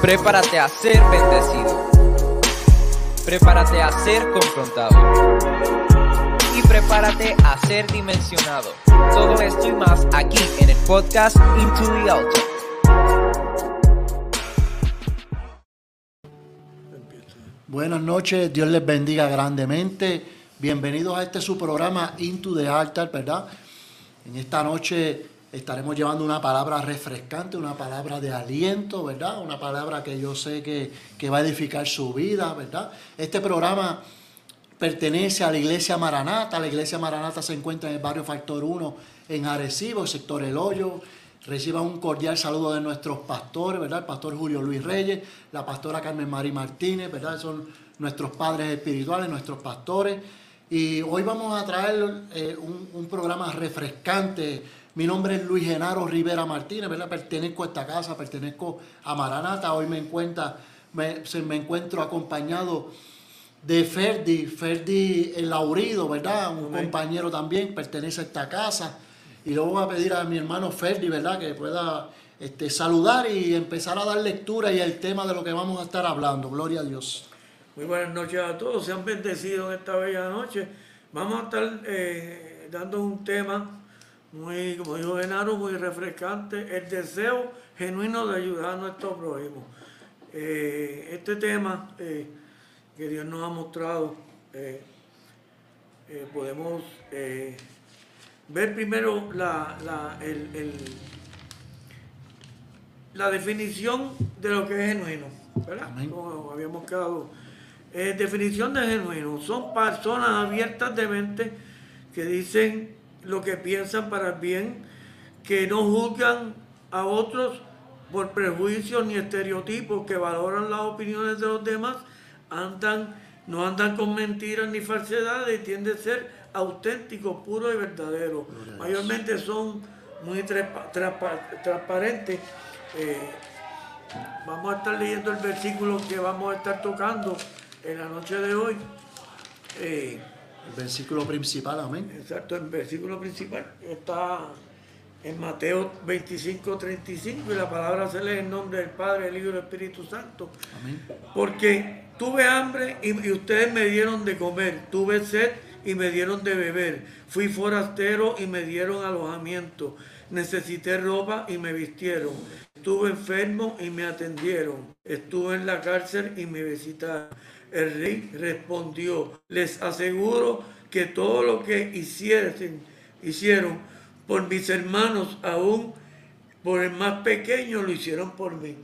Prepárate a ser bendecido. Prepárate a ser confrontado. Y prepárate a ser dimensionado. Todo esto y más aquí en el podcast Into the Altar. Buenas noches, Dios les bendiga grandemente. Bienvenidos a este su programa Into the Altar, ¿verdad? En esta noche estaremos llevando una palabra refrescante, una palabra de aliento, ¿verdad? Una palabra que yo sé que, que va a edificar su vida, ¿verdad? Este programa pertenece a la iglesia Maranata. La iglesia Maranata se encuentra en el barrio Factor 1 en Arecibo, sector El Hoyo. Reciban un cordial saludo de nuestros pastores, ¿verdad? El pastor Julio Luis Reyes, la pastora Carmen Mari Martínez, ¿verdad? Son nuestros padres espirituales, nuestros pastores. Y hoy vamos a traer eh, un programa refrescante, mi nombre es Luis Genaro Rivera Martínez, ¿verdad? Pertenezco a esta casa, pertenezco a Maranata. Hoy me, encuentra, me, me encuentro acompañado de Ferdi, Ferdi el Laurido, ¿verdad? Un compañero también, pertenece a esta casa. Y luego voy a pedir a mi hermano Ferdi, ¿verdad? Que pueda este, saludar y empezar a dar lectura y el tema de lo que vamos a estar hablando. Gloria a Dios. Muy buenas noches a todos, sean bendecidos en esta bella noche. Vamos a estar eh, dando un tema muy, como dijo Genaro, muy refrescante, el deseo genuino de ayudar a nuestro prójimo. Eh, este tema eh, que Dios nos ha mostrado, eh, podemos ver primero la, la, la definición de lo que es genuino, ¿verdad? Como habíamos quedado. definición de genuino, son personas abiertas de mente que dicen lo que piensan para el bien, que no juzgan a otros por prejuicios ni estereotipos, que valoran las opiniones de los demás, andan, no andan con mentiras ni falsedades, tienden a ser auténticos, puros y verdaderos. Mayormente son muy transparentes. Eh, vamos a estar leyendo el versículo que vamos a estar tocando en la noche de hoy. Eh, el versículo principal, amén. Exacto, el versículo principal está en Mateo 25, 35 y la palabra se lee en nombre del Padre, el Hijo y del Espíritu Santo. Amén. Porque tuve hambre y, y ustedes me dieron de comer, tuve sed y me dieron de beber, fui forastero y me dieron alojamiento, necesité ropa y me vistieron, estuve enfermo y me atendieron, estuve en la cárcel y me visitaron. El rey respondió, les aseguro que todo lo que hiciesen, hicieron por mis hermanos, aún por el más pequeño, lo hicieron por mí.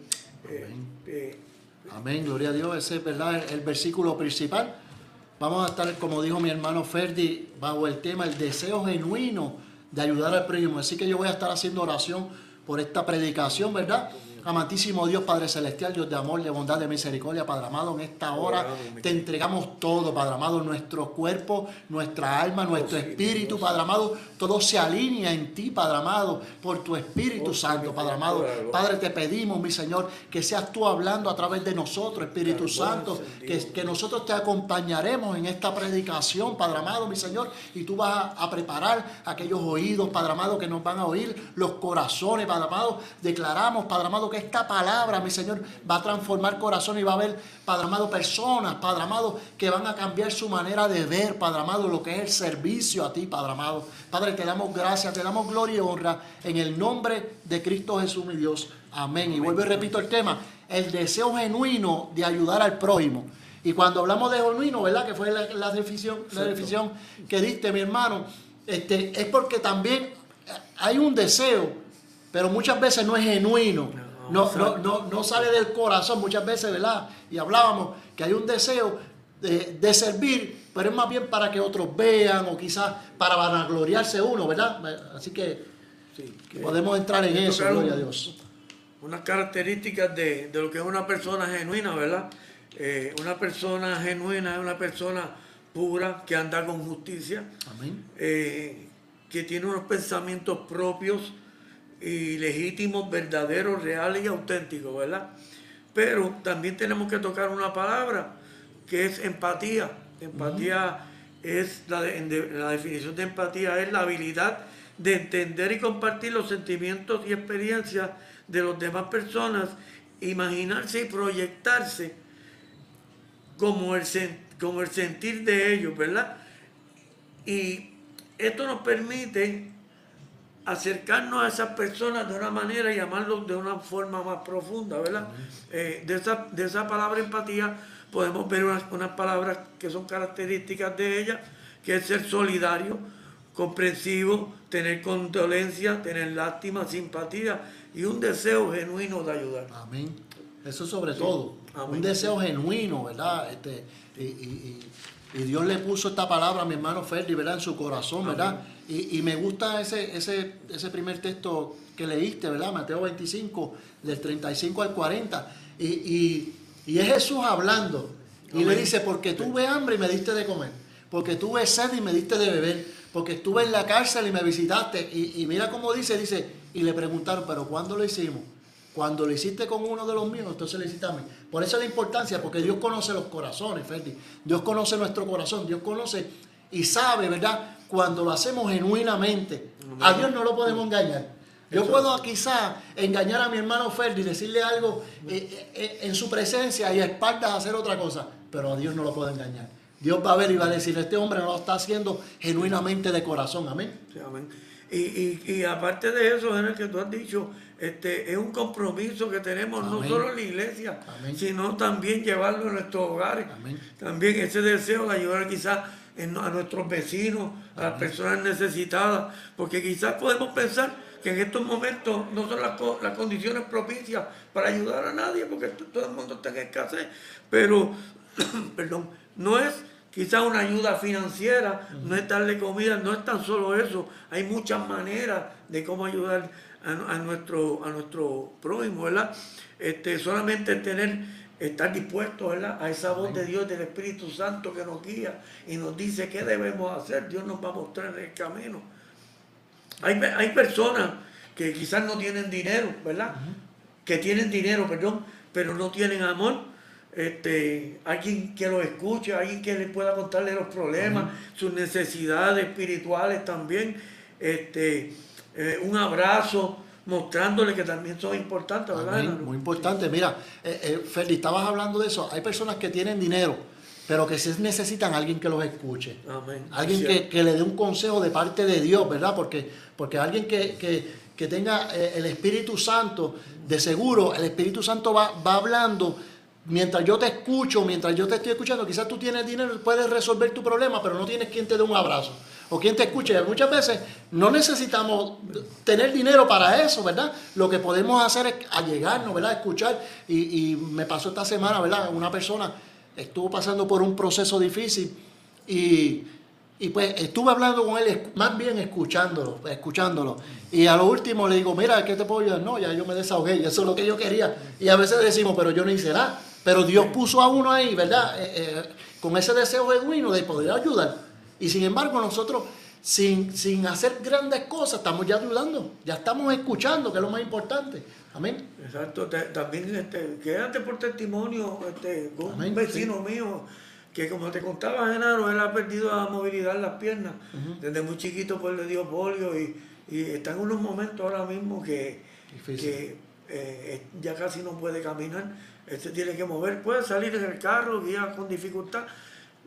Amén, eh, eh, gloria a Dios, ese es verdad el, versículo principal. Vamos a estar, como dijo mi hermano Ferdi, bajo el tema, el deseo genuino de ayudar al prójimo. Así que yo voy a estar haciendo oración por esta predicación, ¿verdad? Amantísimo Dios, Padre Celestial, Dios de amor, de bondad, de misericordia, Padre amado, en esta hora te entregamos todo, Padre amado, nuestro cuerpo, nuestra alma, nuestro espíritu, Padre amado, todo se alinea en ti, Padre amado, por tu Espíritu Santo, Padre amado. Padre, te pedimos, mi Señor, que seas tú hablando a través de nosotros, Espíritu Santo, que, que nosotros te acompañaremos en esta predicación, Padre amado, mi Señor, y tú vas a preparar aquellos oídos, Padre amado, que nos van a oír, los corazones, Padre amado, declaramos, Padre amado, que esta palabra, mi Señor, va a transformar corazón y va a haber, Padre amado, personas, Padre amado, que van a cambiar su manera de ver, Padre amado, lo que es el servicio a ti, Padre amado. Padre, te damos gracias, te damos gloria y honra en el nombre de Cristo Jesús, mi Dios. Amén. Y vuelvo y repito el tema, el deseo genuino de ayudar al prójimo. Y cuando hablamos de genuino, ¿verdad? Que fue la, definición, la definición que diste, mi hermano, este, es porque también hay un deseo, pero muchas veces no es genuino no, no, no, no sale del corazón muchas veces, ¿verdad? Y hablábamos que hay un deseo de, servir, pero es más bien para que otros vean o quizás para vanagloriarse uno, ¿verdad? Así que, podemos entrar en eso, gloria a Dios. Unas características de, lo que es una persona genuina, ¿verdad? Eh, una persona genuina es una persona pura que anda con justicia, Amén. Eh, que tiene unos pensamientos propios, y legítimos, verdaderos, reales y auténticos, ¿verdad? Pero también tenemos que tocar una palabra que es empatía. Empatía es, la, la definición de empatía es la habilidad de entender y compartir los sentimientos y experiencias de las demás personas imaginarse y proyectarse como el, como el sentir de ellos, ¿verdad? Y esto nos permite acercarnos a esas personas de una manera y llamarlos de una forma más profunda, ¿verdad? Eh, de, esa, de esa palabra empatía podemos ver unas, unas palabras que son características de ella, que es ser solidario, comprensivo, tener condolencia, tener lástima, simpatía y un deseo genuino de ayudar. Amén. Eso sobre todo. Un deseo genuino, ¿verdad? Este, y, Dios le puso esta palabra a mi hermano Ferdi, ¿verdad? En su corazón, ¿verdad? Y, me gusta ese, ese, ese primer texto que leíste, ¿verdad? Mateo 25, del 35 al 40. Y, es Jesús hablando. Y le dice, porque tuve hambre y me diste de comer. Porque tuve sed y me diste de beber. Porque estuve en la cárcel y me visitaste. Y, y mira cómo dice, dice, y le preguntaron, pero ¿cuándo lo hicimos? Cuando lo hiciste con uno de los míos, entonces lo hiciste a mí. Por eso la importancia, porque Dios conoce los corazones, Ferdi. Dios conoce nuestro corazón, Dios conoce y sabe, ¿verdad? Cuando lo hacemos genuinamente. A Dios no lo podemos engañar. Yo puedo quizá engañar a mi hermano Ferdi y decirle algo eh, eh, eh, en su presencia y a espaldas hacer otra cosa, pero a Dios no lo puedo engañar. Dios va a ver y va a decir, este hombre no lo está haciendo genuinamente de corazón. Amén. amén. Y, aparte de eso, en el que tú has dicho, este, es un compromiso que tenemos no solo en la iglesia, sino también llevarlo a nuestros hogares. También ese deseo de ayudar quizás a nuestros vecinos, a las personas necesitadas, porque quizás podemos pensar que en estos momentos no son las, las condiciones propicias para ayudar a nadie, porque todo el mundo está en escasez, pero, perdón, no es quizás una ayuda financiera, no es darle comida, no es tan solo eso, hay muchas maneras de cómo ayudar a, nuestro, a nuestro prójimo, ¿verdad? Este, solamente tener, estar dispuesto, ¿verdad? A esa voz de Dios, del Espíritu Santo que nos guía y nos dice qué debemos hacer, Dios nos va a mostrar el camino. Hay, hay personas que quizás no tienen dinero, ¿verdad? Que tienen dinero, perdón, pero no tienen amor. Este, alguien que lo escuche, alguien que le pueda contarle los problemas, sus necesidades espirituales también. Este, eh, un abrazo, mostrándole que también son importantes, ¿verdad? muy importante. Mira, eh, eh, Feli, estabas hablando de eso. Hay personas que tienen dinero, pero que sí necesitan a alguien que los escuche. Alguien que, le dé un consejo de parte de Dios, ¿verdad? Porque, porque alguien que, tenga el Espíritu Santo, de seguro, el Espíritu Santo va, va hablando mientras yo te escucho, mientras yo te estoy escuchando, quizás tú tienes dinero, puedes resolver tu problema, pero no tienes quien te dé un abrazo o quien te escuche. Muchas veces no necesitamos tener dinero para eso, ¿verdad? Lo que podemos hacer es allegarnos, ¿verdad? Escuchar. Y, me pasó esta semana, ¿verdad? Una persona estuvo pasando por un proceso difícil y, pues estuve hablando con él, más bien escuchándolo, escuchándolo. Y a lo último le digo, mira, ¿qué te puedo ayudar? No, ya yo me desahogué, eso es lo que yo quería. Y a veces decimos, pero yo no hice nada. Pero Dios puso a uno ahí, ¿verdad? Eh, eh, con ese deseo genuino de poder ayudar. Y sin embargo, nosotros, sin, sin hacer grandes cosas, estamos ya ayudando, ya estamos escuchando, que es lo más importante. Amén. Exacto. también, este, quédate por testimonio este, con un vecino mío que como te contaba Genaro, él ha perdido la movilidad en las piernas. Desde muy chiquito pues le dio polio y, está en unos momentos ahora mismo que, eh, ya casi no puede caminar. Se tiene que mover, puede salir en el carro, guía con dificultad,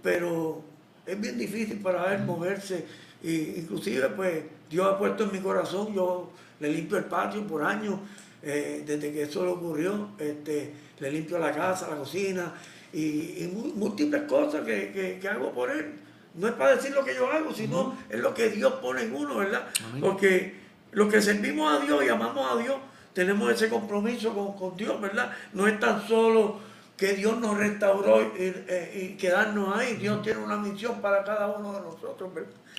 pero es bien difícil para él moverse. Y inclusive, pues, Dios ha puesto en mi corazón, yo le limpio el patio por años, eh, desde que eso le ocurrió, este, le limpio la casa, la cocina, y, múltiples cosas que, hago por él. No es para decir lo que yo hago, sino es lo que Dios pone en uno, ¿verdad? Porque los que servimos a Dios y amamos a Dios, tenemos ese compromiso con, con Dios, ¿verdad? No es tan solo que Dios nos restauró y, quedarnos ahí. Dios tiene una misión para cada uno de nosotros,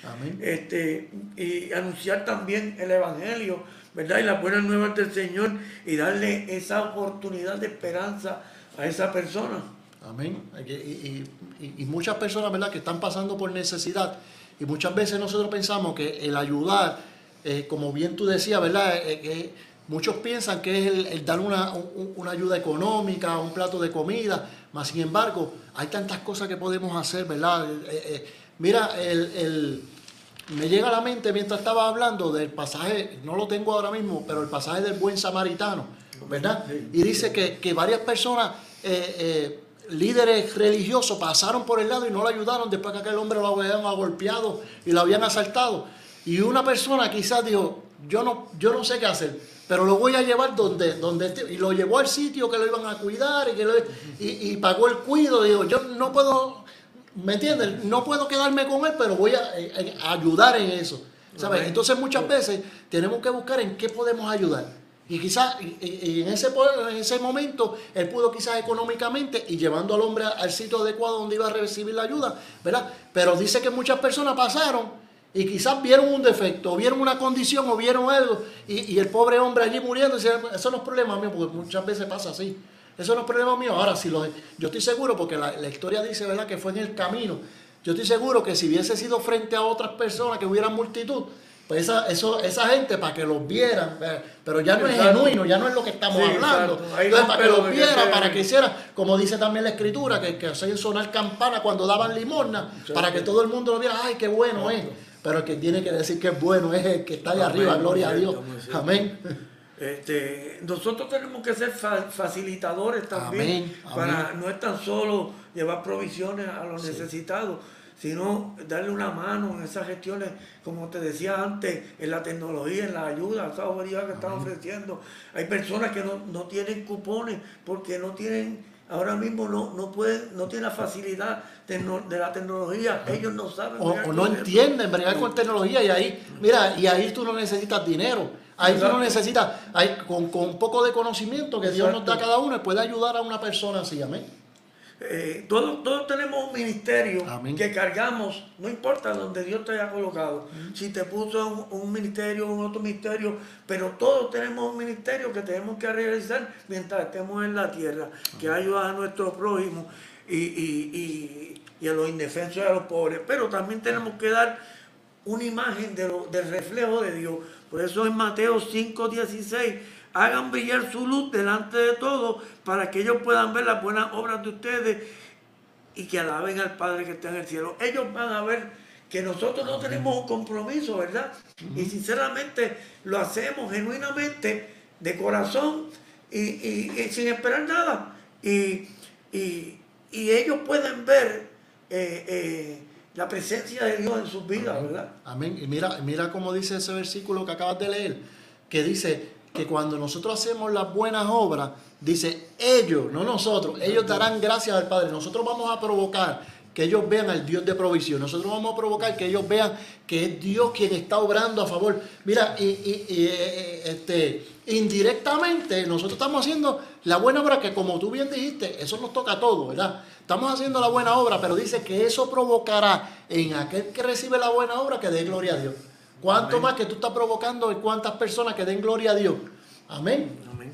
Amén. Este, y anunciar también el Evangelio, ¿verdad? Y las buenas nuevas del Señor y darle esa oportunidad de esperanza a esa persona. Amén. Y, muchas personas, ¿verdad?, que están pasando por necesidad. Y muchas veces nosotros pensamos que el ayudar, eh, como bien tú decías, ¿verdad?, eh, Muchos piensan que es el, dar una, ayuda económica, un plato de comida, mas sin embargo hay tantas cosas que podemos hacer, ¿verdad? Eh, eh, mira, el, me llega a la mente mientras estaba hablando del pasaje, no lo tengo ahora mismo, pero el pasaje del buen samaritano. ¿verdad? Y dice que, que varias personas, eh, eh, líderes religiosos, pasaron por el lado y no lo ayudaron después que aquel hombre lo habían golpeado y lo habían asaltado. Y una persona quizás dijo, yo no, yo no sé qué hacer, pero lo voy a llevar donde, donde y lo llevó al sitio que lo iban a cuidar y, que y, pagó el cuido. Digo, yo no puedo, ¿me entiendes? No puedo quedarme con él, pero voy a, eh, ayudar en eso. ¿sabes? Entonces muchas veces tenemos que buscar en qué podemos ayudar. Y quizás en ese, en ese momento él pudo quizás económicamente y llevando al hombre al sitio adecuado donde iba a recibir la ayuda, ¿verdad? Pero dice que muchas personas pasaron y quizás vieron un defecto, o vieron una condición, o vieron algo, y, el pobre hombre allí muriendo, eso no es problema mío, porque muchas veces pasa así. Eso no es problema mío. Ahora, si lo, yo estoy seguro, porque la, la historia dice, ¿verdad?, que fue en el camino. Yo estoy seguro que si hubiese sido frente a otras personas, que hubieran multitud, pues esa, eso, esa gente para que los vieran, pero ya no es genuino, ya no es lo que estamos hablando. para que los vieran, para que hiciera, como dice también la escritura, que, que hacían sonar campana cuando daban limosna, para que todo el mundo lo viera, ay, qué bueno es. Pero el que tiene que decir que es bueno es el que está allá arriba, gloria a Dios. Amén. Este, nosotros tenemos que ser facilitadores también, para no es tan solo llevar provisiones a los necesitados, sino darle una mano en esas gestiones, como te decía antes, en la tecnología, en la ayuda, esa que están ofreciendo. Hay personas que no, tienen cupones porque no tienen, ahora mismo no, no pueden, no tienen la facilidad de, la tecnología, ellos no saben. O, no entienden bregar con tecnología y ahí, mira, y ahí tú no necesitas dinero. Ahí tú no necesitas, con, con un poco de conocimiento que Dios nos da a cada uno, puede ayudar a una persona así, amén. Eh, todos, todos tenemos un ministerio que cargamos, no importa donde Dios te haya colocado, si te puso un, un ministerio, un otro ministerio, pero todos tenemos un ministerio que tenemos que realizar mientras estemos en la tierra, que ayuda a nuestro prójimo y, y, y, a los indefensos y a los pobres, pero también tenemos que dar una imagen de del reflejo de Dios. Por eso en Mateo 5, 16 hagan brillar su luz delante de todos para que ellos puedan ver las buenas obras de ustedes y que alaben al Padre que está en el cielo. Ellos van a ver que nosotros no tenemos un compromiso, ¿verdad? Y sinceramente lo hacemos genuinamente, de corazón y, sin esperar nada. Y, ellos pueden ver eh, eh, la presencia de Dios en sus vidas, ¿verdad? Amén. Y mira, mira cómo dice ese versículo que acabas de leer, que dice, que cuando nosotros hacemos las buenas obras, dice ellos, no nosotros, ellos darán gracias al Padre. Nosotros vamos a provocar que ellos vean al Dios de provisión. Nosotros vamos a provocar que ellos vean que es Dios quien está obrando a favor. Mira, y, eh, eh, este, indirectamente nosotros estamos haciendo la buena obra que como tú bien dijiste, eso nos toca a todos, ¿verdad? Estamos haciendo la buena obra, pero dice que eso provocará en aquel que recibe la buena obra que dé gloria a Dios. ¿Cuánto más que tú estás provocando y cuántas personas que den gloria a Dios? Amén. Amén.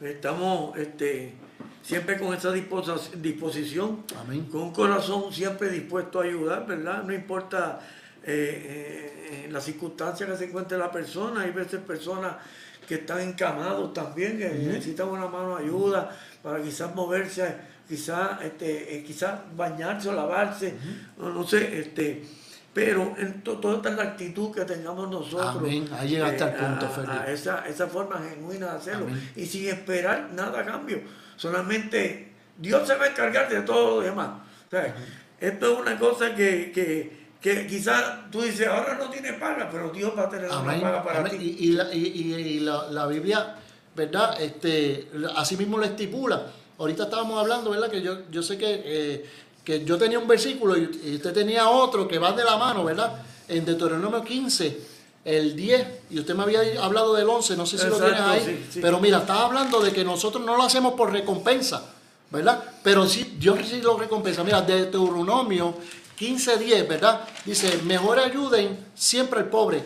Estamos este, siempre con esa disposición, Amén. con un corazón siempre dispuesto a ayudar, ¿verdad? No importa eh, eh, la circunstancia que se encuentre la persona, hay veces personas que están encamados también, que necesitan una mano de ayuda para quizás moverse, quizás, este, eh, quizás bañarse o lavarse, no, no sé, este pero en toda esta la actitud que tengamos nosotros. Amén. Ahí llega hasta el eh, punto, a, esa, esa, forma genuina de hacerlo. Y sin esperar nada a cambio. Solamente Dios se va a encargar de todo lo demás. esto es una cosa que, que, que quizás tú dices, ahora no tiene paga, pero Dios va a tener una paga para ti. Y, la, y, la, la, Biblia, ¿verdad? Este, así mismo lo estipula. Ahorita estábamos hablando, ¿verdad? Que yo, yo sé que eh, que yo tenía un versículo y usted tenía otro que va de la mano, ¿verdad? En Deuteronomio 15, el 10, y usted me había hablado del 11, no sé si lo tienes ahí, pero mira, estaba hablando de que nosotros no lo hacemos por recompensa, ¿verdad? Pero sí, Dios sí lo recompensa. Mira, Deuteronomio 15, 10, ¿verdad? Dice, mejor ayuden siempre al pobre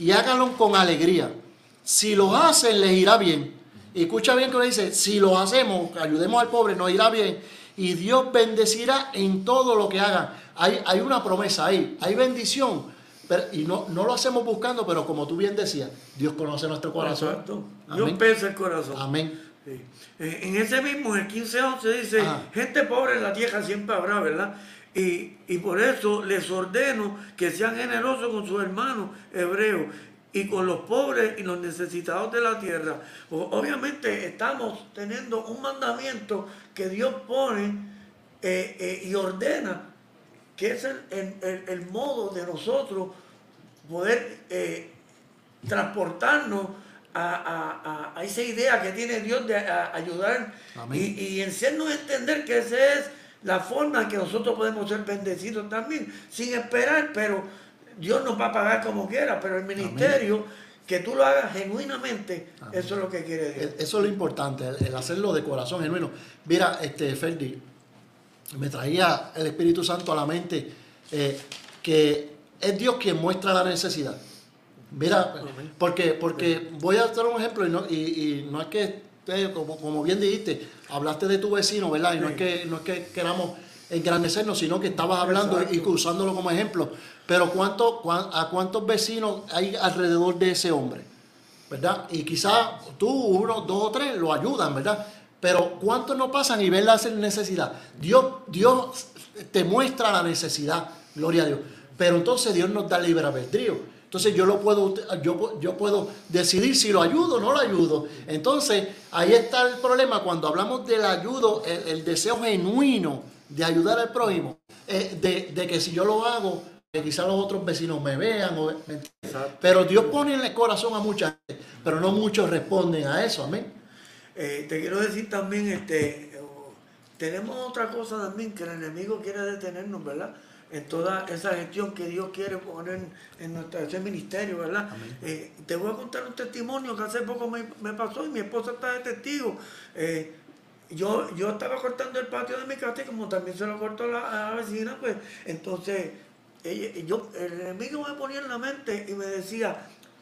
y háganlo con alegría. Si lo hacen, les irá bien. Y escucha bien que dice, si lo hacemos, ayudemos al pobre, nos irá bien y Dios bendecirá en todo lo que hagan. Hay, hay una promesa ahí, hay bendición. y no, no lo hacemos buscando, pero como tú bien decías, Dios conoce nuestro corazón. Dios pesa el corazón. Amén. Eh, en ese mismo, en el 15.11 dice, gente pobre en la tierra siempre habrá, ¿verdad? Y, y, por eso les ordeno que sean generosos con sus hermanos hebreos y con los pobres y los necesitados de la tierra. Obviamente estamos teniendo un mandamiento que Dios pone eh, eh, y ordena, que es el, modo de nosotros poder eh, transportarnos a, esa idea que tiene Dios de ayudar y, y hacernos entender que esa es la forma en que nosotros podemos ser bendecidos también, sin esperar, pero Dios nos va a pagar como quiera, pero el ministerio, que tú lo hagas genuinamente, eso es lo que quiere Dios. Eso es lo importante, el, hacerlo de corazón genuino. Mira, este Ferdi, me traía el Espíritu Santo a la mente eh, que es Dios quien muestra la necesidad. Mira, porque, porque voy a dar un ejemplo y no, y, no es que, como, como, bien dijiste, hablaste de tu vecino, ¿verdad? Y no, es que, no es que queramos engrandecernos, sino que estabas hablando y usándolo como ejemplo. Pero ¿cuánto, ¿a cuántos vecinos hay alrededor de ese hombre? ¿Verdad? Y quizás tú, uno, dos o tres, lo ayudan, ¿verdad? Pero ¿cuántos no pasan y ven la necesidad? Dios, Dios te muestra la necesidad, gloria a Dios. Pero entonces Dios nos da libre albedrío. Entonces yo lo puedo, yo, yo puedo decidir si lo ayudo o no lo ayudo. Entonces ahí está el problema cuando hablamos del ayudo, el, deseo genuino de ayudar al prójimo, eh, de, de, que si yo lo hago, que quizás los otros vecinos me vean. pero Dios pone en el corazón a mucha gente, pero no muchos responden a eso, amén. Eh, te quiero decir también, este, tenemos otra cosa también, que el enemigo quiere detenernos, ¿verdad? En toda esa gestión que Dios quiere poner en nuestro ese ministerio, ¿verdad? Eh, te voy a contar un testimonio que hace poco me, pasó y mi esposa está de testigo. Yo, yo estaba cortando el patio de mi casa y como también se lo cortó la, la vecina, pues entonces yo, el enemigo me ponía en la mente y me decía,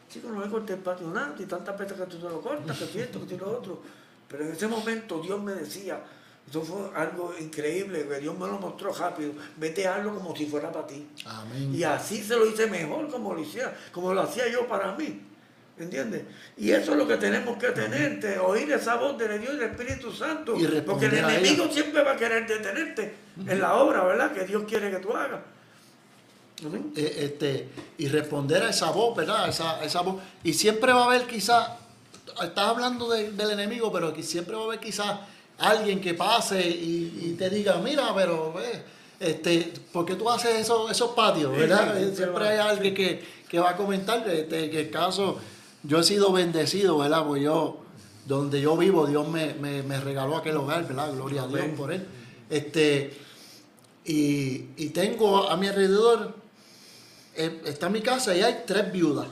chico, no me corté el patio nada, y tantas veces que tú te lo cortas, que esto, que lo otro. Pero en ese momento Dios me decía, eso fue algo increíble, que Dios me lo mostró rápido, vete a algo como si fuera para ti. Y así se lo hice mejor como lo hiciera, como lo hacía yo para mí. ¿Entiendes? Y eso es lo que tenemos que tener, oír esa voz de Dios y del Espíritu Santo. porque el enemigo siempre va a querer detenerte en la obra, ¿verdad? Que Dios quiere que tú hagas. Eh, este, y responder a esa voz, ¿verdad? Esa, esa voz. Y siempre va a haber quizás, estás hablando del enemigo, pero siempre va a haber quizás alguien que pase y, te diga, mira, pero, este, ¿por qué tú haces eso, esos patios, verdad? siempre hay alguien que, va a comentar este, que el caso, yo he sido bendecido, ¿verdad? Pues yo, donde yo vivo, Dios me, regaló aquel hogar, ¿verdad? Gloria a Dios por él. Este, y, y tengo a mi alrededor eh, está mi casa y hay tres viudas.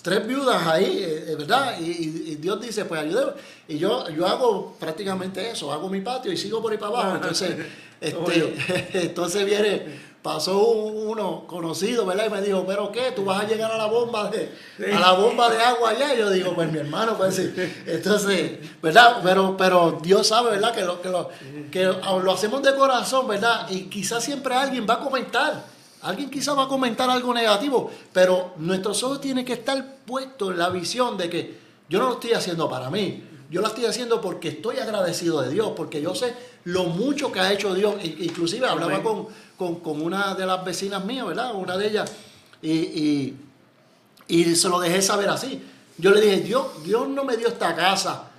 Tres viudas ahí, eh, ¿verdad? Y, Dios dice, pues ayúdame. Y yo, yo hago prácticamente eso, hago mi patio y sigo por ahí para abajo. Entonces, este, entonces viene, pasó uno conocido, ¿verdad? Y me dijo, ¿pero qué? ¿Tú vas a llegar a la bomba de, a la bomba de agua allá? Y yo digo, pues mi hermano, pues sí. Entonces, ¿verdad? Pero, pero Dios sabe, ¿verdad? Que lo, que, lo, que lo hacemos de corazón, ¿verdad? Y quizás siempre alguien va a comentar. Alguien quizá va a comentar algo negativo, pero nuestros ojos tienen que estar puestos en la visión de que yo no lo estoy haciendo para mí, yo lo estoy haciendo porque estoy agradecido de Dios, porque yo sé lo mucho que ha hecho Dios. Inclusive hablaba con, una de las vecinas mías, ¿verdad? Una de ellas, y, se lo dejé saber así. Yo le dije, Dios, Dios no me dio esta casa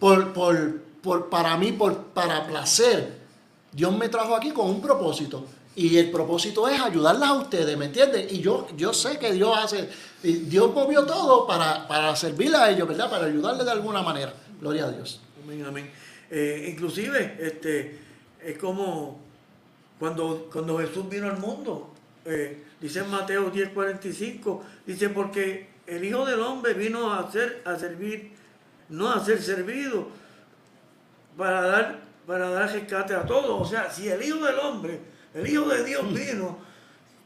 por, por, para mí, por, para placer. Dios me trajo aquí con un propósito. Y el propósito es ayudarlas a ustedes, ¿me entiendes? Y yo, yo sé que Dios hace, Dios movió todo para, para servirle a ellos, ¿verdad? Para ayudarles de alguna manera. Gloria a Dios. Amén, amén. Eh, inclusive, este, es como cuando, cuando Jesús vino al mundo, eh, dice en Mateo 10:45, dice, porque el Hijo del Hombre vino a, hacer, a servir, no a ser servido, para dar, para dar rescate a todos. O sea, si el Hijo del Hombre el Hijo de Dios vino,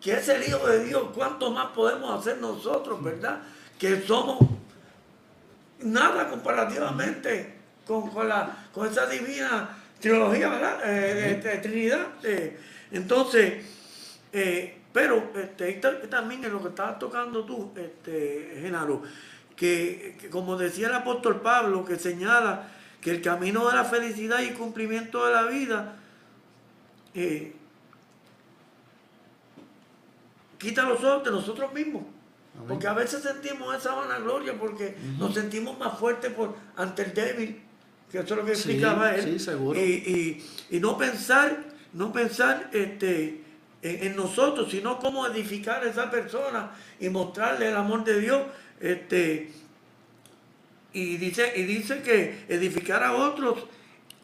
que es el Hijo de Dios, ¿cuánto más podemos hacer nosotros, verdad? Que somos nada comparativamente con, la, con esa divina trilogía, ¿verdad? Eh, de, Trinidad. Eh, entonces, eh, pero este, también es lo que estabas tocando tú, este, Genaro, que, como decía el apóstol Pablo, que señala que el camino de la felicidad y cumplimiento de la vida quita los ojos de nosotros mismos. Porque a veces sentimos esa vanagloria porque nos sentimos más fuertes por, ante el débil, que eso es lo que explicaba él. Y, no pensar, no pensar este, en, nosotros, sino cómo edificar a esa persona y mostrarle el amor de Dios. Este, y dice, y dice que edificar a otros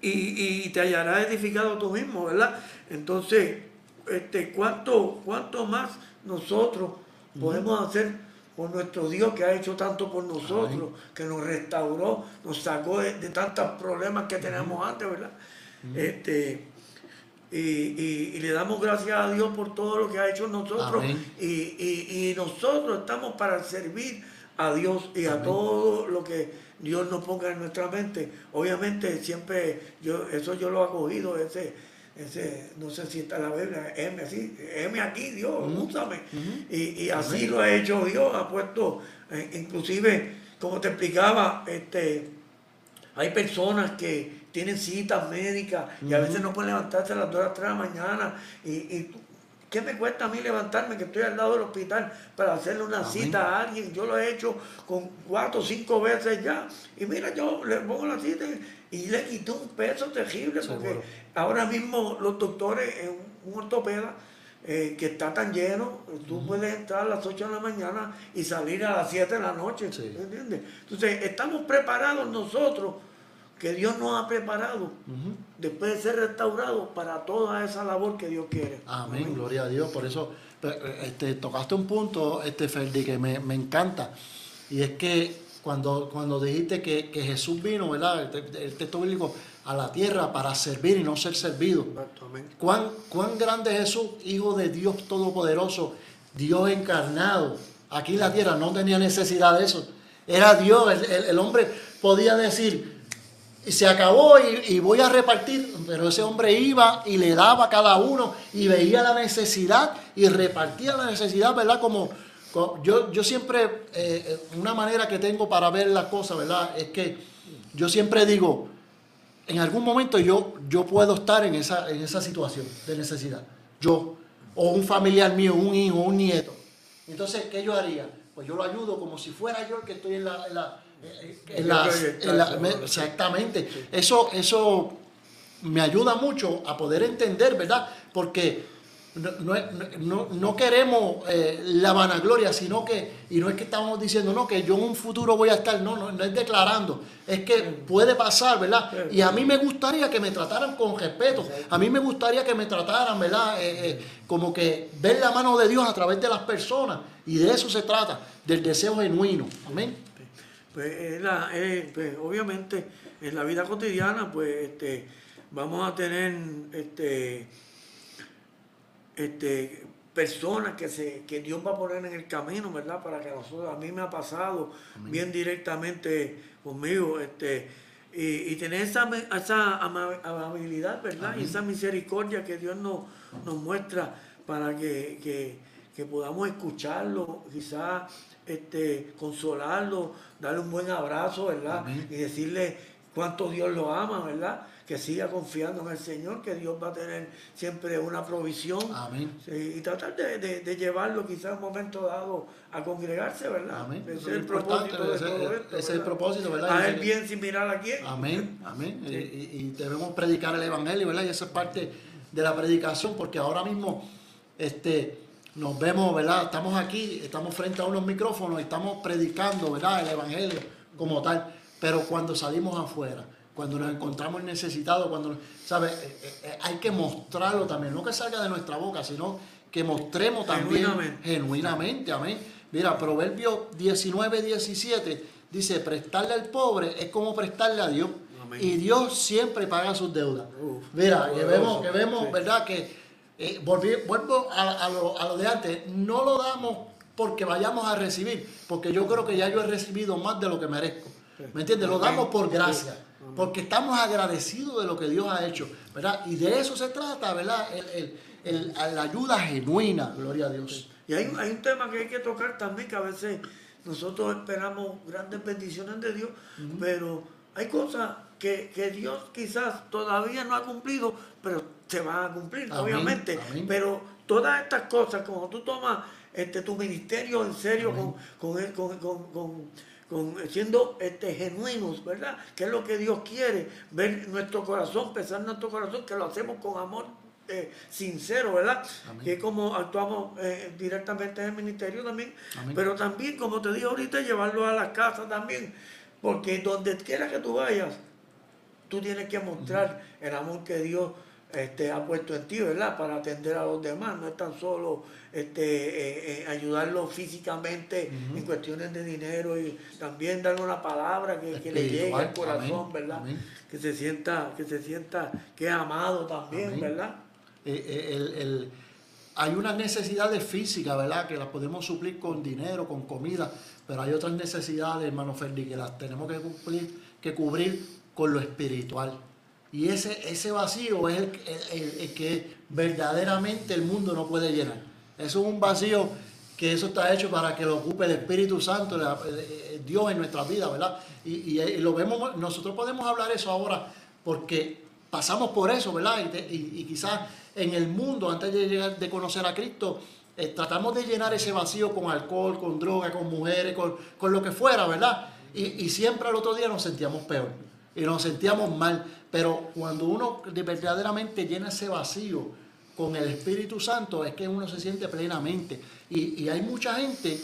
y, te hallarás edificado tú mismo, ¿verdad? Entonces, este, ¿cuánto, cuánto más nosotros podemos hacer por nuestro Dios que ha hecho tanto por nosotros, que nos restauró, nos sacó de, tantos problemas que teníamos antes, ¿verdad? Este, y, le damos gracias a Dios por todo lo que ha hecho nosotros. Y, nosotros estamos para servir a Dios y a todo lo que Dios nos ponga en nuestra mente. Obviamente siempre, yo eso yo lo he cogido, ese, ese, no sé si está la Biblia, M así, M aquí, Dios, úsame. y, así lo ha hecho Dios, ha puesto, eh, inclusive, como te explicaba, este, hay personas que tienen citas médicas y a veces no pueden levantarse a las 2 de la mañana y, y ¿Qué me cuesta a mí levantarme que estoy al lado del hospital para hacerle una cita a alguien? Yo lo he hecho con cuatro o cinco veces ya. Y mira, yo le pongo la cita y le quité un peso terrible porque ahora mismo los doctores, en un ortopeda eh, que está tan lleno, tú puedes entrar a las 8 de la mañana y salir a las 7 de la noche. ¿Entiendes? Entonces, estamos preparados nosotros que Dios nos ha preparado después de ser restaurados para toda esa labor que Dios quiere. Amén, gloria a Dios. Por eso este, tocaste un punto, este Ferdi, que me, encanta. Y es que cuando, cuando dijiste que, Jesús vino, ¿verdad? El, texto bíblico, a la tierra para servir y no ser servido. ¿Cuán, cuán grande Jesús, Hijo de Dios Todopoderoso, Dios encarnado, aquí en la tierra, no tenía necesidad de eso. Era Dios, el hombre podía decir, se acabó y, voy a repartir, pero ese hombre iba y le daba a cada uno y veía la necesidad y repartía la necesidad, ¿verdad? Como, yo, yo siempre, eh, eh, una manera que tengo para ver las cosas, ¿verdad? Es que yo siempre digo, en algún momento yo, yo puedo estar en esa, en esa situación de necesidad, yo, o un familiar mío, un hijo, un nieto. Entonces, ¿qué yo haría? Pues yo lo ayudo como si fuera yo el que estoy en la exactamente. Eso, eso me ayuda mucho a poder entender, ¿verdad? Porque no, queremos eh, la vanagloria, sino que, y no es que estamos diciendo, no, que yo en un futuro voy a estar, no, no, no es declarando, es que puede pasar, ¿verdad? Y a mí me gustaría que me trataran con respeto, a mí me gustaría que me trataran, ¿verdad? Eh, eh, como que ver la mano de Dios a través de las personas, y de eso se trata, del deseo genuino, amén pues, la, pues, obviamente en la vida cotidiana pues este, vamos a tener este, este, personas que, se, que Dios va a poner en el camino, ¿verdad? Para que nosotros, a mí me ha pasado bien directamente conmigo, este, y, tener esa, esa amabilidad, ¿verdad? Y esa misericordia que Dios nos, nos muestra para que, que, que podamos escucharlo, quizás este, consolarlo, darle un buen abrazo, ¿verdad? Y decirle cuánto Dios lo ama, ¿verdad? Que siga confiando en el Señor, que Dios va a tener siempre una provisión. y tratar de, llevarlo quizás un momento dado a congregarse, ¿verdad? Ese es el propósito de todo esto. Ese es el propósito, ¿verdad? A él bien sin mirar a quién. Amén, amén. Y, y, debemos predicar el Evangelio, ¿verdad? Y esa es parte de la predicación, porque ahora mismo, este nos vemos, ¿verdad? Estamos aquí, estamos frente a unos micrófonos y estamos predicando, ¿verdad? El Evangelio como tal. Pero cuando salimos afuera, cuando nos encontramos necesitados, cuando, ¿sabes? Eh, eh, eh, hay que mostrarlo también, no que salga de nuestra boca, sino que mostremos también genuinamente, amén. Mira, Proverbios 19, 17 dice, prestarle al pobre es como prestarle a Dios. Y Dios siempre paga sus deudas. Mira, que vemos, que vemos, ¿verdad? Que eh, vuelvo a, lo, de antes, no lo damos porque vayamos a recibir, porque yo creo que ya yo he recibido más de lo que merezco. ¿Me entiendes? Lo damos por gracia, porque estamos agradecidos de lo que Dios ha hecho, ¿verdad? Y de eso se trata, ¿verdad? la ayuda genuina, gloria a Dios. Y hay, hay un tema que hay que tocar también, que a veces nosotros esperamos grandes bendiciones de Dios, pero hay cosas que, Dios quizás todavía no ha cumplido, pero se van a cumplir, obviamente. Pero todas estas cosas, como tú tomas este, tu ministerio en serio con, con, con, con, siendo este, genuinos, ¿verdad? Que es lo que Dios quiere, ver nuestro corazón, pensar en nuestro corazón, que lo hacemos con amor eh, sincero, ¿verdad? Que como actuamos eh, directamente en el ministerio también, pero también, como te dije ahorita, llevarlo a la casa también, porque donde quiera que tú vayas, tú tienes que mostrar el amor que Dios este, ha puesto en ti, ¿verdad? Para atender a los demás, no es tan solo este, eh, eh ayudarlo físicamente en cuestiones de dinero y también darle una palabra que, le llegue al corazón, ¿verdad? Que se sienta, que se sienta que es amado también, ¿verdad? Eh, eh, el, hay unas necesidades físicas, ¿verdad? Que las podemos suplir con dinero, con comida, pero hay otras necesidades, hermano Ferdi, que las tenemos que cumplir, que cubrir con lo espiritual. Y ese, ese vacío es el, que verdaderamente el mundo no puede llenar. Eso es un vacío que eso está hecho para que lo ocupe el Espíritu Santo, Dios en nuestra vida, ¿verdad? Y, lo vemos, nosotros podemos hablar eso ahora porque pasamos por eso, ¿verdad? Y, quizás en el mundo, antes de llegar de conocer a Cristo, eh, tratamos de llenar ese vacío con alcohol, con droga, con mujeres, con, con lo que fuera, ¿verdad? Y, siempre al otro día nos sentíamos peor y nos sentíamos mal. Pero cuando uno verdaderamente llena ese vacío con el Espíritu Santo, es que uno se siente plenamente. Y, hay mucha gente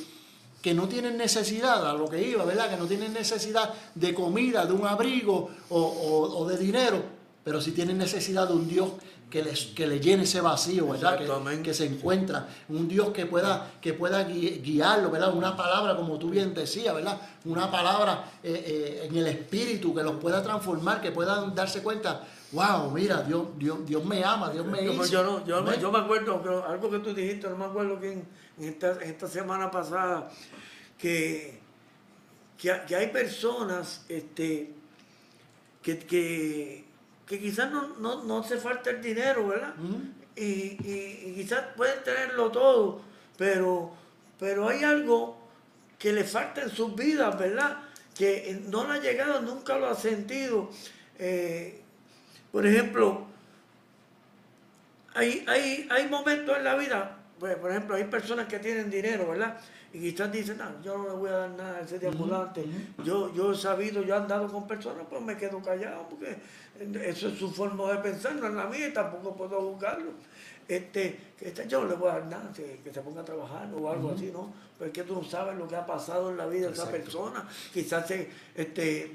que no tiene necesidad, a lo que iba, ¿verdad? Que no tienen necesidad de comida, de un abrigo o, de dinero, pero sí tienen necesidad de un Dios que, les, que le llene ese vacío, ¿verdad? Que, que, se encuentra. Un Dios que pueda, que pueda guiarlo, ¿verdad? Una palabra, como tú bien decías, ¿verdad? Una palabra eh, eh, en el espíritu que los pueda transformar, que puedan darse cuenta, wow, mira, Dios, Dios, Dios me ama, Dios me hizo. Yo, no, yo, yo, me acuerdo, algo que tú dijiste, no me acuerdo que en, esta, esta, semana pasada, que, que, hay personas este, que, que que quizás no, no, no hace falta el dinero, ¿verdad? y, y, quizás pueden tenerlo todo, pero, pero hay algo que le falta en sus vidas, ¿verdad? Que no le ha llegado, nunca lo ha sentido. Eh, por ejemplo, hay, hay, hay momentos en la vida, pues, por ejemplo, hay personas que tienen dinero, ¿verdad? Y quizás dicen, no, yo no le voy a dar nada a ese deambulante. yo, yo he sabido, yo he andado con personas, pues me quedo callado, porque eso es su forma de pensar, no es la mía, y tampoco puedo juzgarlo. Este, este, yo no le voy a dar nada, que, se ponga a trabajar o algo así, ¿no? Porque tú no sabes lo que ha pasado en la vida de esa persona. Quizás se, este,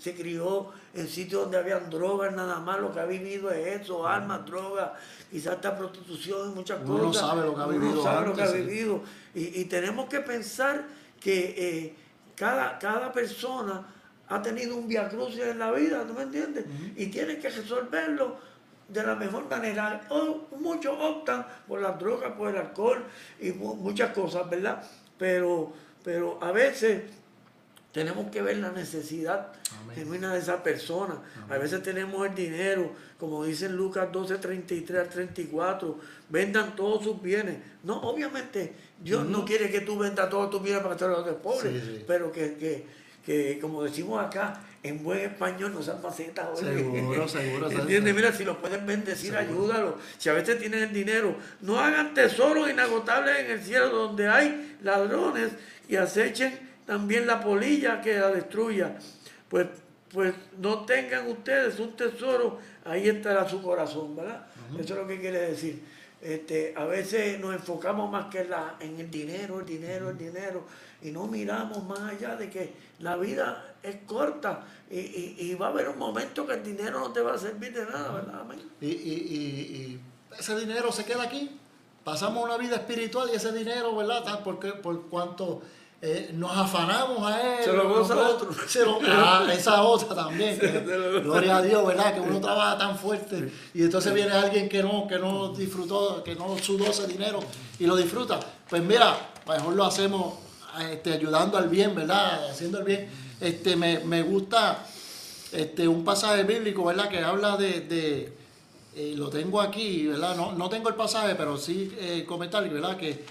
se crió en sitios donde habían drogas, nada más lo que ha vivido es eso, armas, drogas, quizás está prostitución y muchas cosas. Uno no sabe lo que ha vivido. Uno sabe lo que ha vivido. Y, tenemos que pensar que eh, cada, cada persona ha tenido un viacrucis en la vida, ¿tú me entiendes? Y tiene que resolverlo de la mejor manera. O, muchos optan por las drogas, por el alcohol y muchas cosas, ¿verdad? Pero, pero a veces tenemos que ver la necesidad genuina de esa persona. A veces tenemos el dinero, como dice Lucas 12, 33 al 34, vendan todos sus bienes. No, obviamente, Dios no quiere que tú vendas todos tus bienes para que los pobres, pero que, que, que, como decimos acá, en buen español no sean macetas. Seguro, seguro. ¿Entiendes? Mira, si los pueden bendecir, ayúdalo. Si a veces tienen el dinero, no hagan tesoros inagotables en el cielo donde hay ladrones y acechen también la polilla que la destruya. Pues, pues no tengan ustedes un tesoro, ahí estará su corazón, ¿verdad? Eso es lo que quiere decir. Este, a veces nos enfocamos más que la, en el dinero, el dinero, el dinero, y no miramos más allá de que la vida es corta y, va a haber un momento que el dinero no te va a servir de nada, ¿verdad? Y, y, ese dinero se queda aquí. Pasamos una vida espiritual y ese dinero, ¿verdad? Porque, por cuanto eh, nos afanamos a él. Se lo goza otro. ah, esa otra también. gloria a Dios, ¿verdad? Que uno trabaja tan fuerte y entonces viene alguien que no, que no disfrutó, que no sudó ese dinero y lo disfruta. Pues mira, mejor lo hacemos este, ayudando al bien, ¿verdad? Haciendo el bien. Este, me, gusta este, un pasaje bíblico, ¿verdad? Que habla de, eh, lo tengo aquí, ¿verdad? No, no tengo el pasaje, pero sí eh, comentar, ¿verdad? Que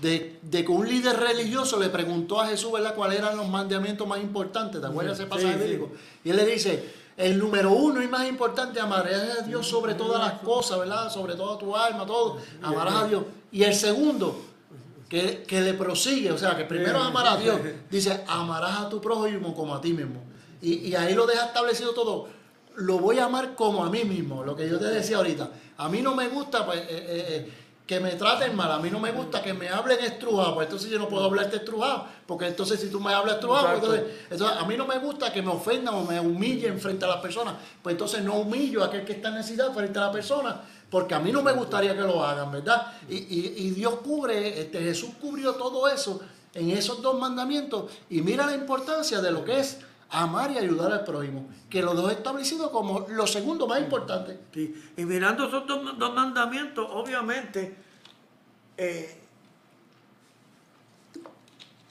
de, que un líder religioso le preguntó a Jesús, ¿verdad?, cuáles eran los mandamientos más importantes. ¿Te acuerdas ese pasaje Y él le dice, el número uno y más importante, amarás a Dios sobre todas las cosas, ¿verdad? Sobre toda tu alma, todo. Amarás a Dios. Y el segundo, que, le prosigue, o sea, que primero amar a Dios, dice, amarás a tu prójimo como a ti mismo. Y, ahí lo deja establecido todo. Lo voy a amar como a mí mismo, lo que yo te decía ahorita. A mí no me gusta, pues, eh, eh, eh, que me traten mal. A mí no me gusta que me hablen estrujado, pues entonces yo no puedo hablarte estrujado, porque entonces si tú me hablas estrujado, pues entonces, a mí no me gusta que me ofendan o me humillen frente a las personas, pues entonces no humillo a aquel que está en necesidad frente a la persona, porque a mí no me gustaría que lo hagan, ¿verdad? Y, Dios cubre, este, Jesús cubrió todo eso en esos dos mandamientos y mira la importancia de lo que es amar y ayudar al prójimo, que los dos establecidos como lo segundo más importante. Y mirando esos dos mandamientos, obviamente, eh,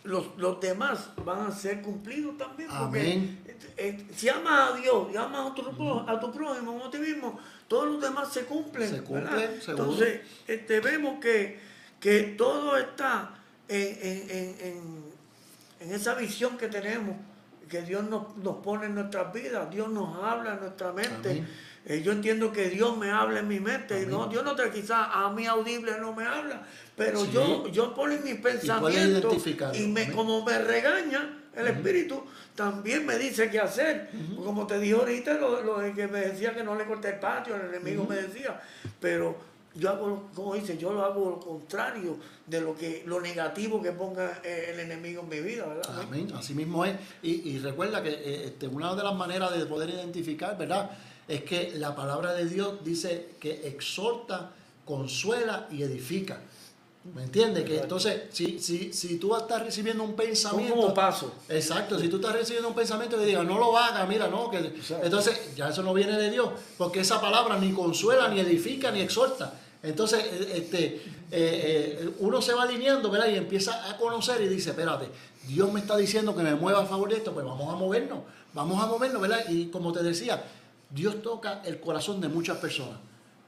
los, demás van a ser cumplidos también. Amén. Eh, si amas a Dios y amas a tu, a tu prójimo, a ti mismo, todos los demás se cumplen. Se cumplen Entonces, este, vemos que, que todo está en, esa visión que tenemos, que Dios nos, nos, pone en nuestras vidas, Dios nos habla en nuestra mente. Eh, yo entiendo que Dios me habla en mi mente. No, Dios no te quizás a mí audible no me habla, pero yo, yo pongo mis pensamientos y, me, como me regaña el Espíritu, también me dice qué hacer. Como te dije ahorita, lo, lo, que me decía que no le corté el patio, el enemigo me decía, pero yo hago, como dice, yo lo hago lo contrario de lo que lo negativo que ponga eh, el enemigo en mi vida, ¿verdad? Amén, así mismo es. Y, y recuerda que eh, este, una de las maneras de poder identificar, ¿verdad? es que la palabra de Dios dice que exhorta, consuela y edifica. ¿Me entiendes? Que entonces, si, si, si tú estás recibiendo un pensamiento. Como paso. Exacto, si tú estás recibiendo un pensamiento que diga, no lo hagas, mira, no, que. Entonces, ya eso no viene de Dios, porque esa palabra ni consuela, ni edifica, ni exhorta. Entonces, eh, este, eh, eh, uno se va alineando, ¿verdad? Y empieza a conocer y dice, espérate, Dios me está diciendo que me mueva a favor de esto, pues vamos a movernos, vamos a movernos, ¿verdad? Y como te decía, Dios toca el corazón de muchas personas.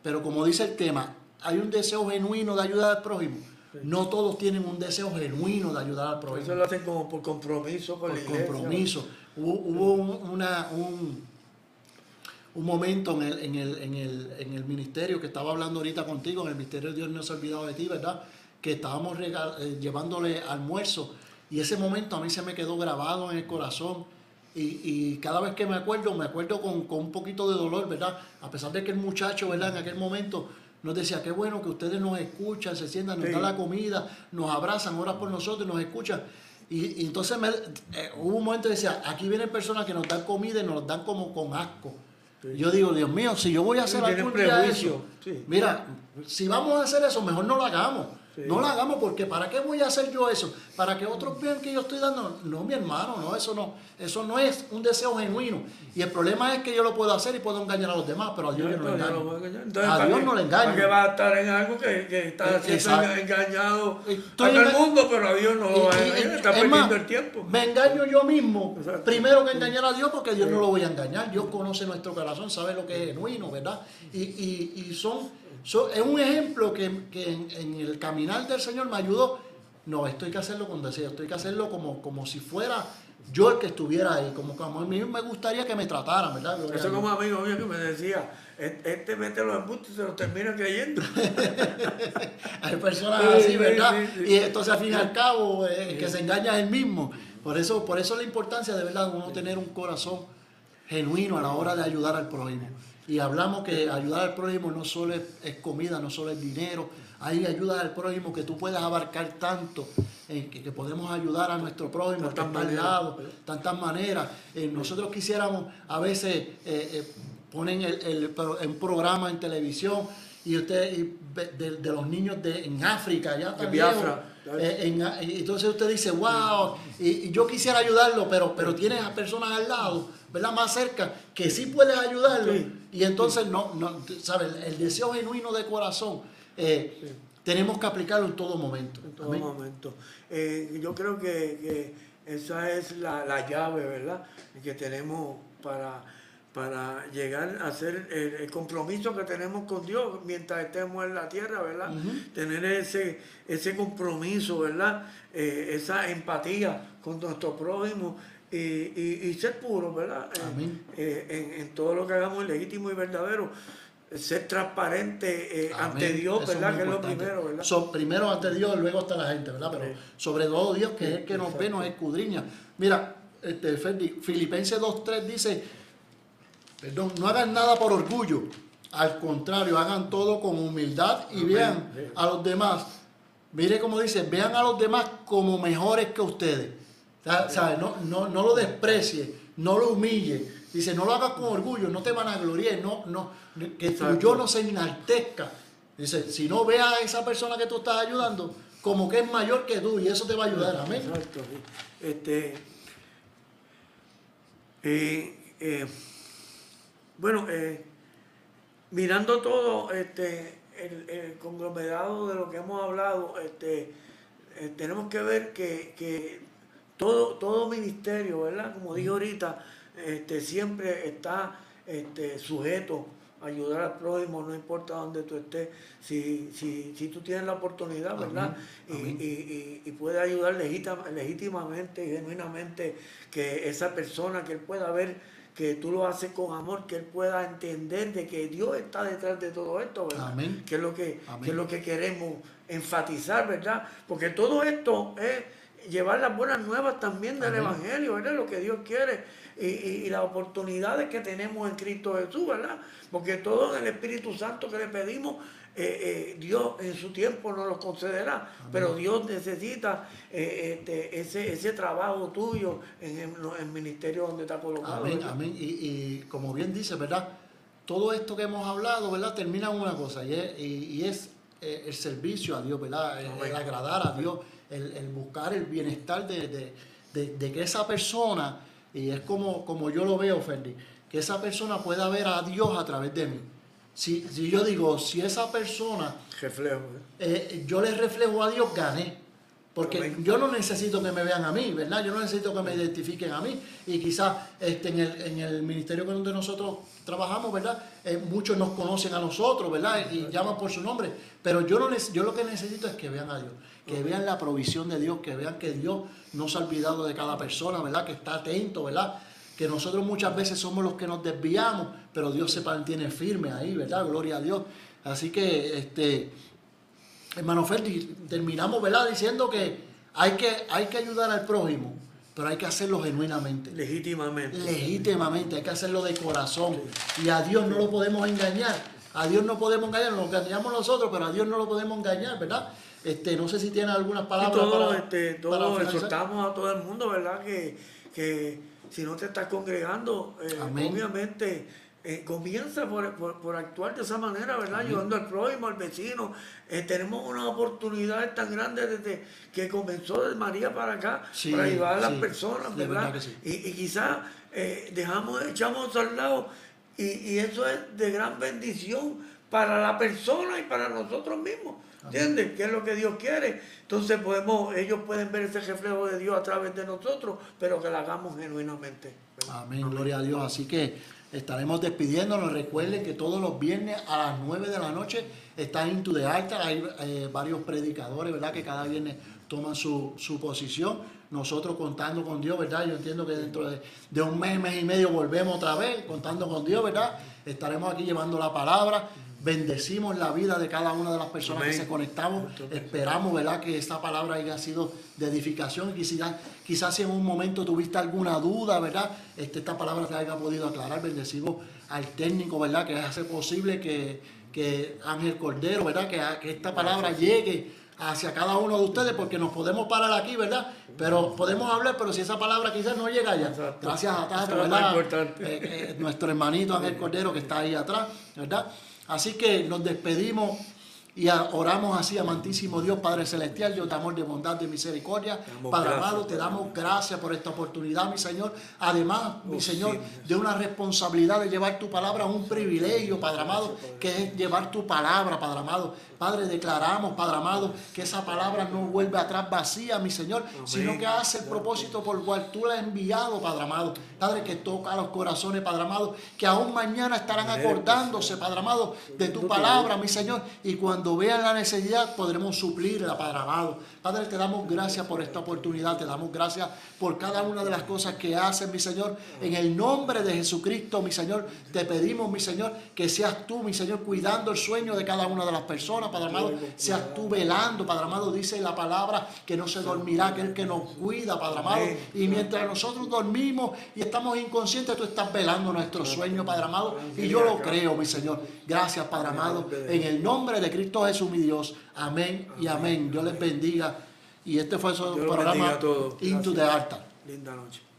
Pero como dice el tema, hay un deseo genuino de ayudar al prójimo. No todos tienen un deseo genuino de ayudar al prójimo. Eso lo hacen como por compromiso con por compromiso. Hubo, un, una, un, momento en el, en, el, ministerio que estaba hablando ahorita contigo, en el ministerio de Dios no se ha olvidado de ti, ¿verdad? Que estábamos eh, llevándole almuerzo y ese momento a mí se me quedó grabado en el corazón y, cada vez que me acuerdo, me acuerdo con, un poquito de dolor, ¿verdad? A pesar de que el muchacho, ¿verdad? En aquel momento nos decía, qué bueno que ustedes nos escuchan, se sientan, nos dan la comida, nos abrazan, oran por nosotros, nos escuchan. Y, entonces me, eh, hubo un momento que decía, aquí vienen personas que nos dan comida y nos dan como con asco. Yo digo, Dios mío, si yo voy a hacer algún día eso, mira, si vamos a hacer eso, mejor no lo hagamos. No lo hagamos porque ¿para qué voy a hacer yo eso? Para que otros vean que yo estoy dando. No, mi hermano, no, eso no. Eso no es un deseo genuino. Y el problema es que yo lo puedo hacer y puedo engañar a los demás, pero a Dios yo no lo engaño. a Dios no le engaño. Porque va a estar en algo que, que está siendo engañado a todo el mundo, pero a Dios no lo va a engañar. Está perdiendo el tiempo. Me engaño yo mismo. Primero que engañar a Dios porque Dios no lo voy a engañar. Dios conoce nuestro corazón, sabe lo que es genuino, ¿verdad? Y, y, y son es un ejemplo que, en, el caminar del Señor me ayudó. No, esto hay que hacerlo con deseo, esto hay que hacerlo como, como si fuera yo el que estuviera ahí, como, como a mí me gustaría que me trataran, ¿verdad? Eso como amigo mío que me decía, este mete los embustes y se los termina creyendo. Hay personas así, ¿verdad? Y entonces al fin y al cabo, eh, que se engaña él mismo. Por eso, por eso la importancia de verdad uno tener un corazón genuino a la hora de ayudar al prójimo. Y hablamos que ayudar al prójimo no solo es, comida, no solo es dinero. Hay ayuda al prójimo que tú puedas abarcar tanto, eh, que, podemos ayudar a nuestro prójimo, que está al lado, tantas maneras. Eh, nosotros quisiéramos, a veces eh, ponen el, el, programa en televisión y usted de, los niños de, en África, ya en, entonces usted dice, wow, y, yo quisiera ayudarlo, pero, pero tienes a personas al lado ¿verdad? Más cerca, que sí puedes ayudarlo. y entonces, no, no, ¿sabes? El deseo genuino de corazón, eh, tenemos que aplicarlo en todo momento. En todo momento. Eh, yo creo que, esa es la, llave, ¿verdad? Que tenemos para, para llegar a hacer el, compromiso que tenemos con Dios mientras estemos en la tierra, ¿verdad? Tener ese, ese compromiso, ¿verdad? Eh, esa empatía con nuestro prójimo y, y, ser puro, ¿verdad? Eh, en, en, todo lo que hagamos legítimo y verdadero. ser transparente eh, ante Dios, ¿verdad? que es lo primero, ¿verdad? primero ante Dios, luego hasta la gente, ¿verdad? Pero sobre todo Dios, que es el que nos ve, nos escudriña. Mira, este, Filipenses 2.3 dice, perdón, no hagan nada por orgullo, al contrario, hagan todo con humildad y vean a los demás. Mire cómo dice, vean a los demás como mejores que ustedes. No, no, no lo desprecie, no lo humille. Dice, no lo hagas con orgullo, no te van a gloriar, no, no, que tu yo no se enaltezca. Dice, si no ve a esa persona que tú estás ayudando como que es mayor que tú y eso te va a ayudar. Amén. Exacto. Este, eh, eh, bueno, eh, mirando todo este, el, conglomerado de lo que hemos hablado, este, tenemos que ver que, todo, todo ministerio, ¿verdad? Como dije ahorita, este, siempre está este, sujeto a ayudar al prójimo, no importa dónde tú estés, si, si, si tú tienes la oportunidad, ¿verdad? Y, y, y, puedes ayudar legítimamente y genuinamente que esa persona, que él pueda ver que tú lo haces con amor, que él pueda entender de que Dios está detrás de todo esto, ¿verdad? Que es lo que, que es lo que queremos enfatizar, ¿verdad? Porque todo esto es llevar las buenas nuevas también del Evangelio, ¿verdad? Lo que Dios quiere y, y, las oportunidades que tenemos en Cristo Jesús, ¿verdad? Porque todo en el Espíritu Santo que le pedimos, eh, eh, Dios en su tiempo nos lo concederá, pero Dios necesita eh, este, ese, ese trabajo tuyo en el, ministerio donde está colocado. Amén, amén. Y, y, como bien dice, ¿verdad? Todo esto que hemos hablado, ¿verdad? Termina en una cosa y es, y, es el servicio a Dios, ¿verdad? El, agradar a Dios, el, el, buscar el bienestar de, de, de, de que esa persona y es como, como yo lo veo, Ferdi, que esa persona pueda ver a Dios a través de mí. Si, si yo digo, si esa persona, reflejo, ¿eh? Eh, yo le reflejo a Dios, gané. Porque yo no necesito que me vean a mí, ¿verdad? Yo no necesito que me identifiquen a mí. Y quizás este, en, el, en el ministerio donde nosotros trabajamos, ¿verdad? Eh, muchos nos conocen a nosotros, ¿verdad? Y llaman por su nombre. Pero yo, no, yo lo que necesito es que vean a Dios, que vean la provisión de Dios, que vean que Dios no se ha olvidado de cada persona, ¿verdad? Que está atento, ¿verdad? Que nosotros muchas veces somos los que nos desviamos, pero Dios se mantiene firme ahí, ¿verdad? Gloria a Dios. Así que, este hermano Ferdi, terminamos, ¿verdad? Diciendo que hay que, hay que ayudar al prójimo, pero hay que hacerlo genuinamente. Legítimamente. Legítimamente, hay que hacerlo de corazón. Y a Dios no lo podemos engañar. A Dios no podemos engañar, nos engañamos nosotros, pero a Dios no lo podemos engañar, ¿verdad? Este, no sé si tiene algunas palabras. todos, este, todos exhortamos a todo el mundo, ¿verdad? Que, que si no te estás congregando, eh, obviamente eh, comienza por, actuar de esa manera, ¿verdad? Ayudando al prójimo, al vecino. Eh, tenemos una oportunidad tan grande desde que comenzó de María para acá, para ayudar a las personas, ¿verdad? y, quizás eh, dejamos, echamos al lado, y, y, eso es de gran bendición para la persona y para nosotros mismos. ¿Entiendes? ¿Qué es lo que Dios quiere? Entonces podemos, ellos pueden ver ese reflejo de Dios a través de nosotros, pero que lo hagamos genuinamente. Amén, gloria a Dios. Así que estaremos despidiéndonos. Recuerden que todos los viernes a las 9 de la noche está Into the Altar. Hay eh, varios predicadores, ¿verdad? Que cada viernes toman su, posición. Nosotros contando con Dios, ¿verdad? Yo entiendo que dentro de, de, un mes, mes y medio volvemos otra vez contando con Dios, ¿verdad? Estaremos aquí llevando la palabra. Bendecimos la vida de cada una de las personas que se conectamos. Esperamos, ¿verdad?, que esta palabra haya sido de edificación. Quizás, quizás si en un momento tuviste alguna duda, ¿verdad?, este, esta palabra te haya podido aclarar. Bendecimos al técnico, ¿verdad?, que hace posible que, que Ángel Cordero, ¿verdad?, que, que esta palabra llegue hacia cada uno de ustedes, porque nos podemos parar aquí, ¿verdad? Pero podemos hablar, pero si esa palabra quizás no llega allá. Gracias a Tato, ¿verdad? Eh, eh, nuestro hermanito Ángel Cordero que está ahí atrás, ¿verdad? Así que nos despedimos y oramos así, amantísimo Dios, Padre Celestial, Dios de amor, de bondad, de misericordia. Padre amado, te damos gracias por esta oportunidad, mi Señor. Además, mi oh, Señor, de una responsabilidad de llevar tu palabra, un privilegio, Padre amado, que es llevar tu palabra, Padre amado Padre, declaramos, Padre amado, que esa palabra no vuelve atrás vacía, mi Señor, sino que hace el propósito por el cual tú la has enviado, Padre amado. Padre, que toca los corazones, Padre amado, que aún mañana estarán acordándose, Padre amado, de tu palabra, mi Señor, y cuando vean la necesidad podremos suplirla, Padre amado. Padre, te damos gracias por esta oportunidad, te damos gracias por cada una de las cosas que haces, mi Señor. En el nombre de Jesucristo, mi Señor, te pedimos, mi Señor, que seas tú, mi Señor, cuidando el sueño de cada una de las personas, Padre amado. Seas tú velando, Padre amado. Dice la palabra que no se dormirá aquel que nos cuida, Padre amado. Y mientras nosotros dormimos y estamos inconscientes, tú estás velando nuestro sueño, Padre amado. Y yo lo creo, mi Señor. Gracias, Padre amado. En el nombre de Cristo Jesús, mi Dios. Amén y amén. Dios les bendiga. Y este fue su programa Into the Altar. Linda noche.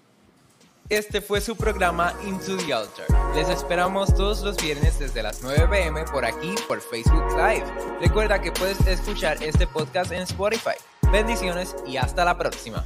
Este fue su programa Into the Altar. Les esperamos todos los viernes desde las 9 pm por aquí por Facebook Live. Recuerda que puedes escuchar este podcast en Spotify. Bendiciones y hasta la próxima.